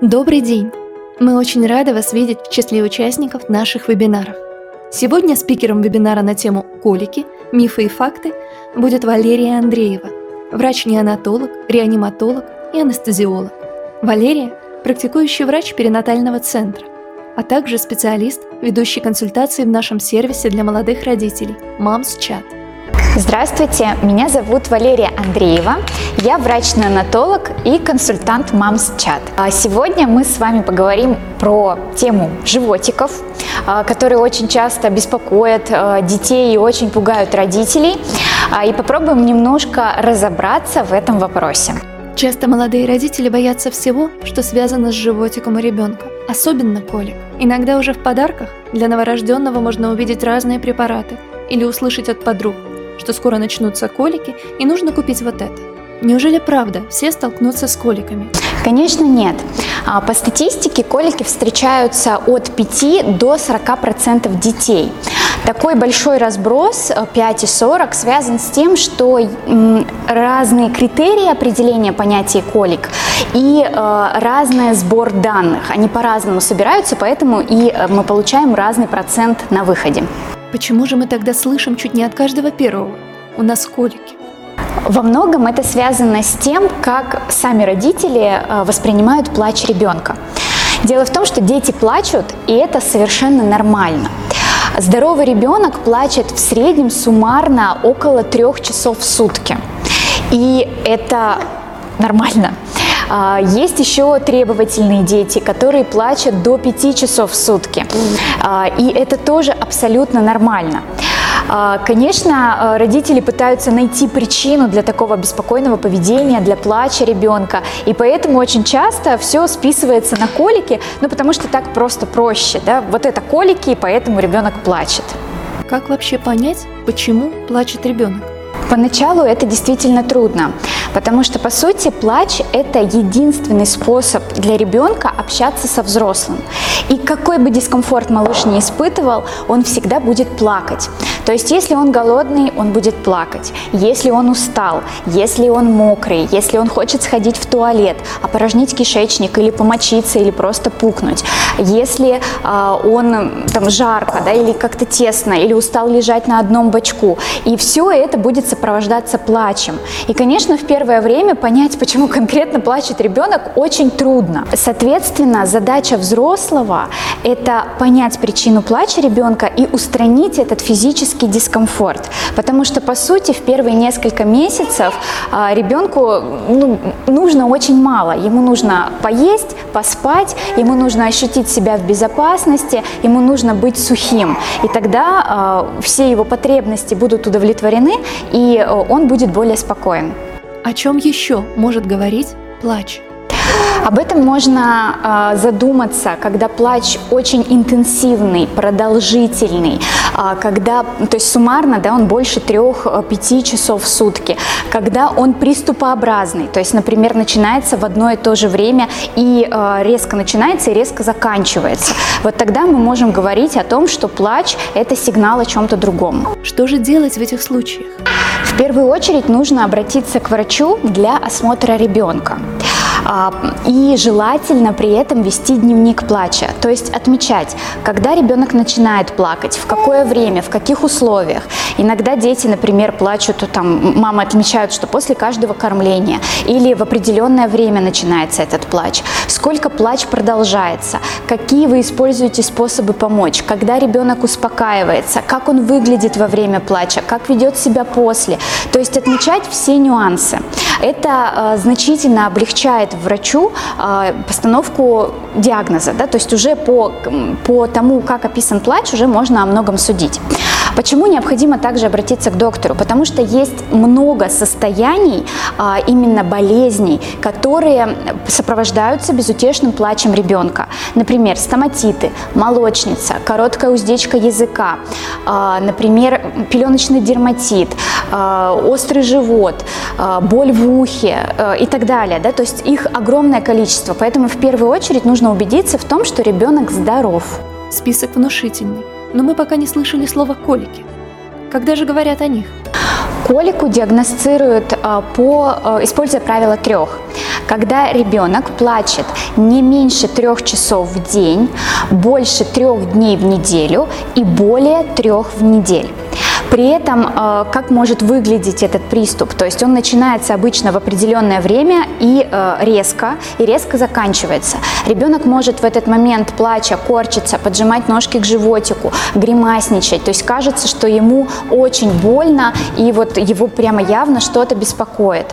Добрый день! Мы очень рады вас видеть в числе участников наших вебинаров. Сегодня спикером вебинара на тему «Колики. Мифы и факты» будет Валерия Андреева, врач-неонатолог, реаниматолог и анестезиолог. Валерия – практикующий врач перинатального центра, а также специалист, ведущий консультации в нашем сервисе для молодых родителей «Мамс Чат». Здравствуйте, меня зовут Валерия Андреева. Я врач-неонатолог и консультант Мамс Чат. А сегодня мы с вами поговорим про тему животиков, а, которые очень часто беспокоят а, детей и очень пугают родителей. И попробуем немножко разобраться в этом вопросе. Часто молодые родители боятся всего, что связано с животиком у ребенка, особенно колик. Иногда уже в подарках для новорожденного можно увидеть разные препараты или услышать от подруг – что скоро начнутся колики и нужно купить вот это. Неужели правда все столкнутся с коликами? Конечно, нет. А, по статистике колики встречаются от 5 до 40% детей. Такой большой разброс 5 и 40 связан с тем, что разные критерии определения понятия колик и э, разный сбор данных. Они по-разному собираются, поэтому и э, мы получаем разный процент на выходе. Почему же мы тогда слышим чуть не от каждого первого? У нас колики. Во многом это связано с тем, как сами родители э, воспринимают плач ребенка. Дело в том, что дети плачут, и это совершенно нормально. Здоровый ребенок плачет в среднем суммарно около трех часов в сутки. И это нормально. А, есть еще требовательные дети, которые плачут до 5 часов в сутки. А, и это тоже абсолютно нормально. А, конечно, родители пытаются найти причину для такого беспокойного поведения, для плача ребенка, и поэтому очень часто все списывается на колики, ну потому что так просто проще, да, вот это колики, и поэтому ребенок плачет. Как вообще понять, почему плачет ребенок? Поначалу это действительно трудно, потому что, по сути, плач – это единственный способ для ребенка общаться со взрослым. И какой бы дискомфорт малыш не испытывал, он всегда будет плакать. То есть, если он голодный, он будет плакать. Если он устал, если он мокрый, если он хочет сходить в туалет, опорожнить кишечник или помочиться, или просто пукнуть, если э, он там жарко, да, или как-то тесно, или устал лежать на одном бочку, и все это будет сопровождаться плачем. И, конечно, в первое время понять, почему конкретно плачет ребенок, очень трудно. Соответственно, задача взрослого – это понять причину плача ребенка и устранить этот физический дискомфорт. Потому что, по сути, в первые несколько месяцев а, ребенку ну, нужно очень мало. Ему нужно поесть, поспать, ему нужно ощутить себя в безопасности, ему нужно быть сухим. И тогда э, все его потребности будут удовлетворены, и и э, он будет более спокоен. О чем еще может говорить плач? Об этом можно э, задуматься, когда плач очень интенсивный, продолжительный, э, когда, то есть суммарно, да, он больше 3-5 часов в сутки, когда он приступообразный, то есть, например, начинается в одно и то же время и э, резко начинается и резко заканчивается. Вот тогда мы можем говорить о том, что плач – это сигнал о чем-то другом. Что же делать в этих случаях? В первую очередь нужно обратиться к врачу для осмотра ребенка. А, и желательно при этом вести дневник плача, то есть отмечать, когда ребенок начинает плакать, в какое время, в каких условиях. Иногда дети, например, плачут, там мамы отмечают, что после каждого кормления или в определенное время начинается этот плач. Сколько плач продолжается, какие вы используете способы помочь, когда ребенок успокаивается, как он выглядит во время плача, как ведет себя после. То есть отмечать все нюансы. Это э, значительно облегчает врачу э, постановку диагноза, да, то есть уже по, по тому, как описан плач, уже можно о многом судить. Почему необходимо также обратиться к доктору? Потому что есть много состояний, а, именно болезней, которые сопровождаются безутешным плачем ребенка. Например, стоматиты, молочница, короткая уздечка языка, а, например, пеленочный дерматит, а, острый живот, боль в ухе и так далее. Да? То есть их огромное количество, поэтому в первую очередь нужно убедиться в том, что ребенок здоров. Список внушительный но мы пока не слышали слова «колики». Когда же говорят о них? Колику диагностируют а, по, а, используя правило трех. когда ребенок плачет не меньше трех часов в день, больше трех дней в неделю и более трех в неделю. При этом, э, как может выглядеть этот приступ? То есть он начинается обычно в определенное время и э, резко, и резко заканчивается. Ребенок может в этот момент, плача, корчиться, поджимать ножки к животику, гримасничать. То есть кажется, что ему очень больно, и вот его прямо явно что-то беспокоит.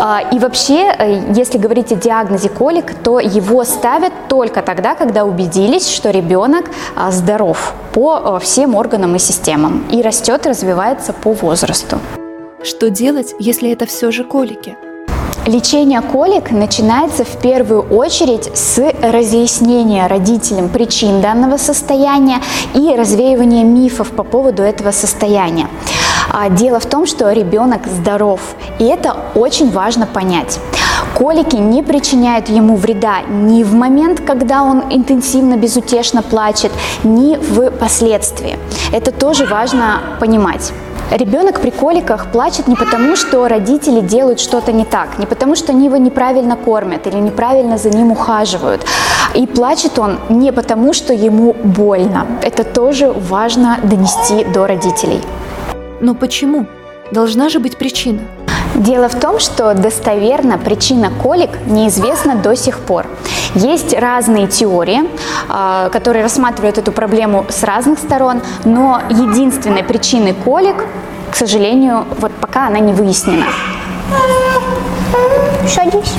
А, и вообще, э, если говорить о диагнозе колик, то его ставят только тогда, когда убедились, что ребенок а, здоров по всем органам и системам и растет развивается по возрасту. Что делать, если это все же колики? Лечение колик начинается в первую очередь с разъяснения родителям причин данного состояния и развеивания мифов по поводу этого состояния. А, дело в том, что ребенок здоров, и это очень важно понять. Колики не причиняют ему вреда ни в момент, когда он интенсивно, безутешно плачет, ни в последствии. Это тоже важно понимать. Ребенок при коликах плачет не потому, что родители делают что-то не так, не потому, что они его неправильно кормят или неправильно за ним ухаживают. И плачет он не потому, что ему больно. Это тоже важно донести до родителей. Но почему? Должна же быть причина. Дело в том, что достоверно причина колик неизвестна до сих пор. Есть разные теории, а, которые рассматривают эту проблему с разных сторон, но единственной причиной колик, к сожалению, вот пока она не выяснена. Садись.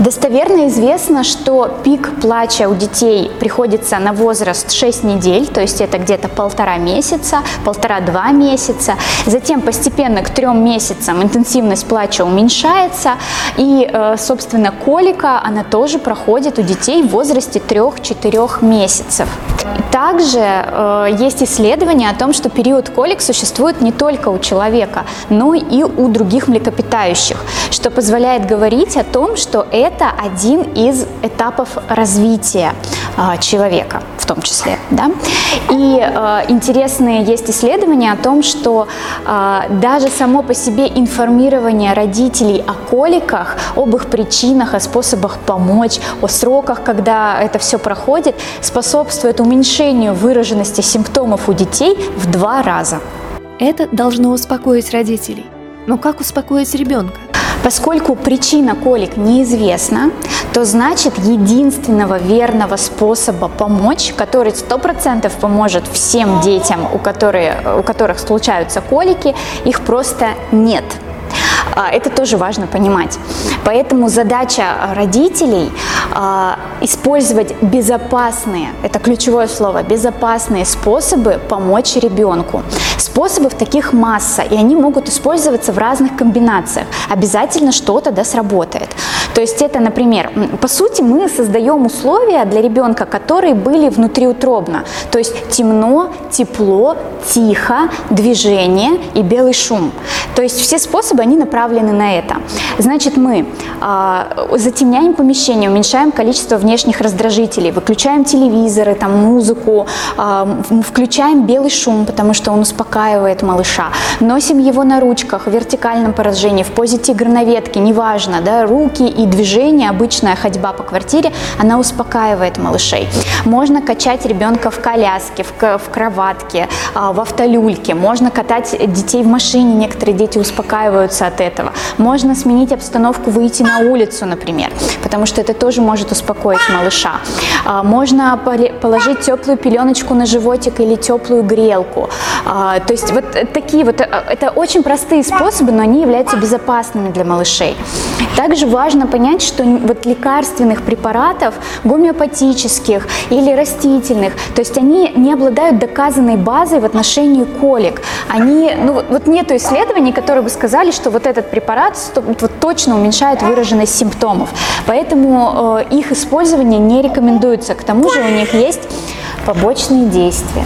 Достоверно известно, что пик плача у детей приходится на возраст 6 недель, то есть это где-то полтора месяца, полтора-два месяца. Затем постепенно к трем месяцам интенсивность плача уменьшается, и, э, собственно, колика, она тоже проходит у детей в возрасте 3-4 месяцев. Также э, есть исследования о том, что период колик существует не только у человека, но и у других млекопитающих, что позволяет говорить о том, что это один из этапов развития э, человека в том числе. Да? И э, интересные есть исследования о том, что э, даже само по себе информирование родителей о коликах, об их причинах, о способах помочь, о сроках, когда это все проходит, способствует уменьшению выраженности симптомов у детей в два раза. Это должно успокоить родителей. Но как успокоить ребенка? Поскольку причина колик неизвестна, то значит единственного верного способа помочь, который 100% поможет всем детям, у, которые, у которых случаются колики, их просто нет. А, это тоже важно понимать. Поэтому задача родителей а, использовать безопасные, это ключевое слово, безопасные способы помочь ребенку. Способов таких масса, и они могут использоваться в разных комбинациях. Обязательно что-то да сработает. То есть это, например, по сути мы создаем условия для ребенка, которые были внутриутробно. То есть темно, тепло, тихо, движение и белый шум. То есть все способы, они направлены на это. Значит, мы э, затемняем помещение, уменьшаем количество внешних раздражителей, выключаем телевизоры, там, музыку, э, включаем белый шум, потому что он успокаивает малыша, носим его на ручках в вертикальном поражении, в позе тигра на ветке, неважно, да, руки и движение, обычная ходьба по квартире, она успокаивает малышей. Можно качать ребенка в коляске, в, в кроватке, э, в автолюльке, можно катать детей в машине, некоторые дети успокаиваются от этого. Можно сменить обстановку, выйти на улицу, например, потому что это тоже может успокоить малыша. А, можно положить теплую пеленочку на животик или теплую грелку. А, то есть вот такие вот, э, это очень простые способы, но они являются безопасными для малышей. Также важно понять, что вот лекарственных препаратов, гомеопатических или растительных, то есть они не обладают доказанной базой в отношении колик. Они, ну вот нету исследований, которые бы сказали, что вот этот препарат вот, точно уменьшает выраженность симптомов. Поэтому э, их использование не рекомендуется. К тому же у них есть побочные действия.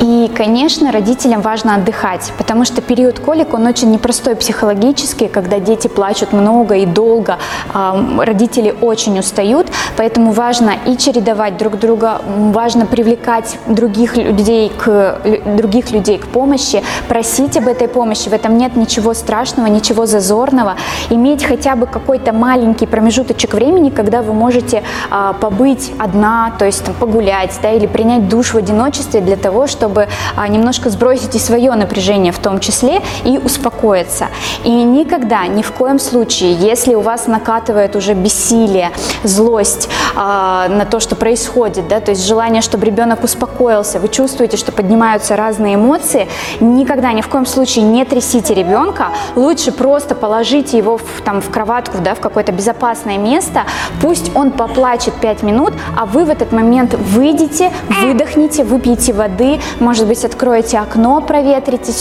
И, конечно, родителям важно отдыхать, потому что период колик, он очень непростой психологически, когда дети плачут много и долго, родители очень устают, поэтому важно и чередовать друг друга, важно привлекать других людей к, других людей к помощи, просить об этой помощи, в этом нет ничего страшного, ничего зазорного, иметь хотя бы какой-то маленький промежуточек времени, когда вы можете а, побыть одна, то есть там, погулять, да, или принять душ в одиночестве для того, чтобы а, немножко сбросить и свое напряжение в том числе и успокоиться. И никогда, ни в коем случае, если у вас накатывает уже бессилие, злость а, на то, что происходит, да, то есть желание, чтобы ребенок успокоился, вы чувствуете, что поднимаются разные эмоции, никогда, ни в коем случае не трясите ребенка, лучше просто положите его в, там, в кроватку, да, в какое-то безопасное место, пусть он поплачет 5 минут, а вы в этот момент выйдете, выдохните, выпьете воды, может быть, откроете окно, проветрите,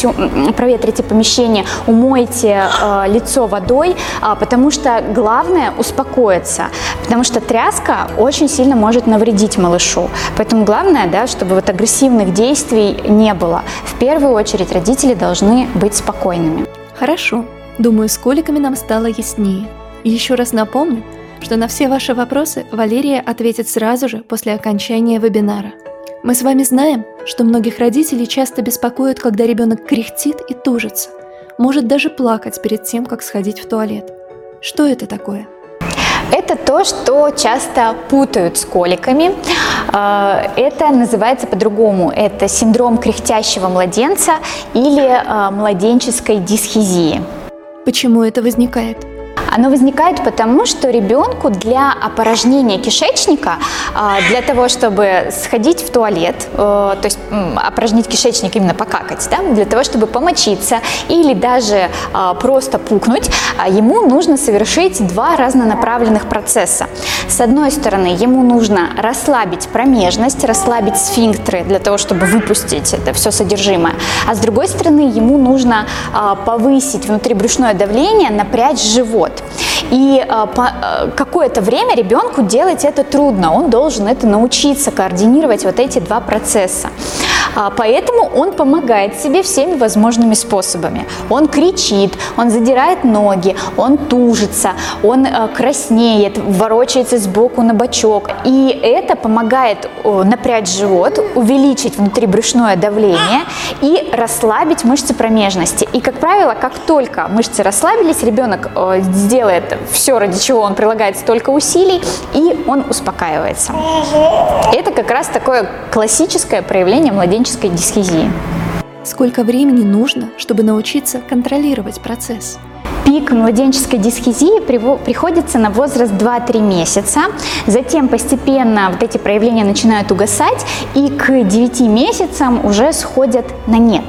проветрите помещение, умойте э, лицо водой, э, потому что главное успокоиться, потому что тряска очень сильно может навредить малышу. Поэтому главное, да, чтобы вот агрессивных действий не было. В первую очередь родители должны быть спокойными. Хорошо. Думаю, с коликами нам стало яснее. И еще раз напомню, что на все ваши вопросы Валерия ответит сразу же после окончания вебинара. Мы с вами знаем, что многих родителей часто беспокоит, когда ребенок кряхтит и тужится, может даже плакать перед тем, как сходить в туалет. Что это такое? Это то, что часто путают с коликами. А, это называется по-другому. Это синдром кряхтящего младенца или а, младенческой дисхизии. Почему это возникает? Оно возникает потому, что ребенку для опорожнения кишечника, а, для того, чтобы сходить в туалет, э, то есть опорожнить кишечник именно покакать, да, для того, чтобы помочиться или даже а, просто пукнуть, а, ему нужно совершить два разнонаправленных процесса. С одной стороны, ему нужно расслабить промежность, расслабить сфинктеры для того, чтобы выпустить это все содержимое. А с другой стороны, ему нужно повысить внутрибрюшное давление, напрячь живот. И э, э, какое-то время ребенку делать это трудно, он должен это научиться координировать вот эти два процесса. А, поэтому он помогает себе всеми возможными способами. Он кричит, он задирает ноги, он тужится, он э, краснеет, ворочается сбоку на бочок. И это помогает напрячь живот, увеличить внутрибрюшное давление и расслабить мышцы промежности. И, как правило, как только мышцы расслабились, ребенок сделает все, ради чего он прилагает столько усилий, и он успокаивается. Это как раз такое классическое проявление младенчества младенческой дисхизии. Сколько времени нужно, чтобы научиться контролировать процесс? Пик младенческой дисхизии приходится на возраст 2-3 месяца, затем постепенно вот эти проявления начинают угасать и к 9 месяцам уже сходят на нет.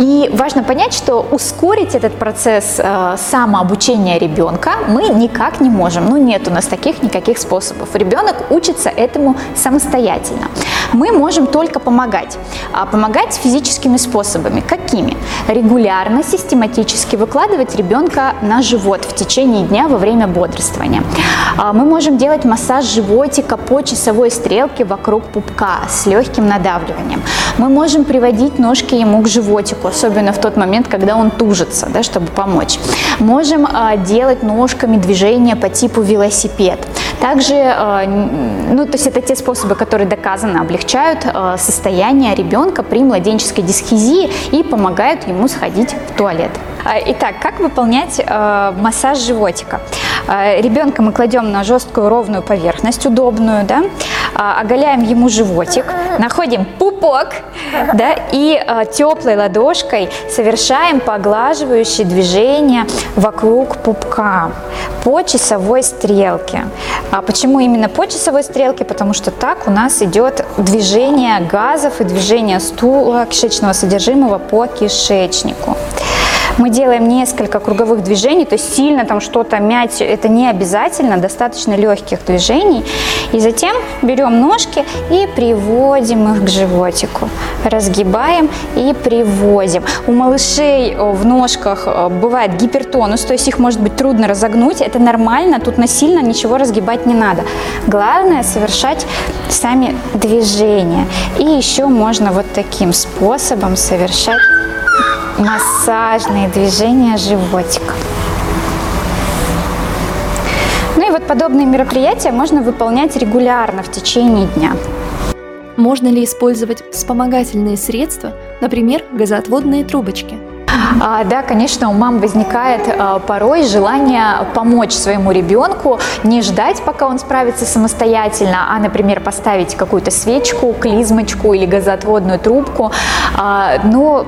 И важно понять, что ускорить этот процесс э, самообучения ребенка мы никак не можем. Ну, нет у нас таких никаких способов. Ребенок учится этому самостоятельно. Мы можем только помогать. А помогать физическими способами. Какими? Регулярно, систематически выкладывать ребенка на живот в течение дня во время бодрствования. А мы можем делать массаж животика по часовой стрелке вокруг пупка с легким надавливанием. Мы можем приводить ножки ему к животику, особенно в тот момент, когда он тужится, да, чтобы помочь. Можем э, делать ножками движения по типу велосипед. Также, э, ну, то есть это те способы, которые доказанно облегчают э, состояние ребенка при младенческой дисхизии и помогают ему сходить в туалет. А, итак, как выполнять э, массаж животика? Э, ребенка мы кладем на жесткую ровную поверхность, удобную, да, э, оголяем ему животик, находим пупок, да, и э, теплой ладошкой совершаем поглаживающие движения вокруг пупка по часовой стрелке. А почему именно по часовой стрелке? Потому что так у нас идет движение газов и движение стула, кишечного содержимого по кишечнику. Мы делаем несколько круговых движений, то есть сильно там что-то мять, это не обязательно, достаточно легких движений. И затем берем ножки и приводим их к животику. Разгибаем и приводим. У малышей э, в ножках э, бывает гипертонус, то есть их может быть трудно разогнуть. Это нормально, тут насильно ничего разгибать не надо. Главное совершать сами движения. И еще можно вот таким способом совершать массажные движения животика. Ну и вот подобные мероприятия можно выполнять регулярно в течение дня. Можно ли использовать вспомогательные средства, например, газоотводные трубочки – а, да, конечно, у мам возникает а, порой желание помочь своему ребенку, не ждать, пока он справится самостоятельно, а, например, поставить какую-то свечку, клизмочку или газоотводную трубку. А, но,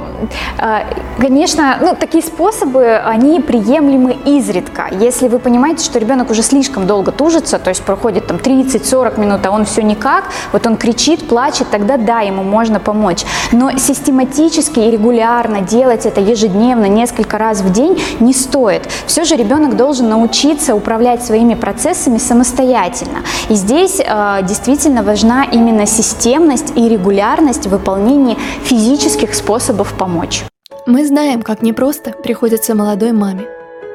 конечно, ну, такие способы, они приемлемы изредка. Если вы понимаете, что ребенок уже слишком долго тужится, то есть проходит там 30-40 минут, а он все никак, вот он кричит, плачет, тогда да, ему можно помочь. Но систематически и регулярно делать это ежедневно, несколько раз в день не стоит. Все же ребенок должен научиться управлять своими процессами самостоятельно. И здесь э, действительно важна именно системность и регулярность в выполнении физических способов помочь. Мы знаем, как непросто приходится молодой маме.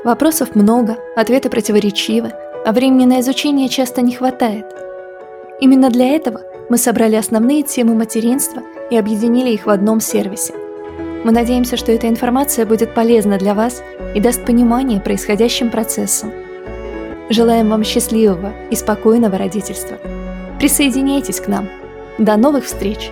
Вопросов много, ответы противоречивы, а времени на изучение часто не хватает. Именно для этого мы собрали основные темы материнства и объединили их в одном сервисе – мы надеемся, что эта информация будет полезна для вас и даст понимание происходящим процессам. Желаем вам счастливого и спокойного родительства. Присоединяйтесь к нам. До новых встреч!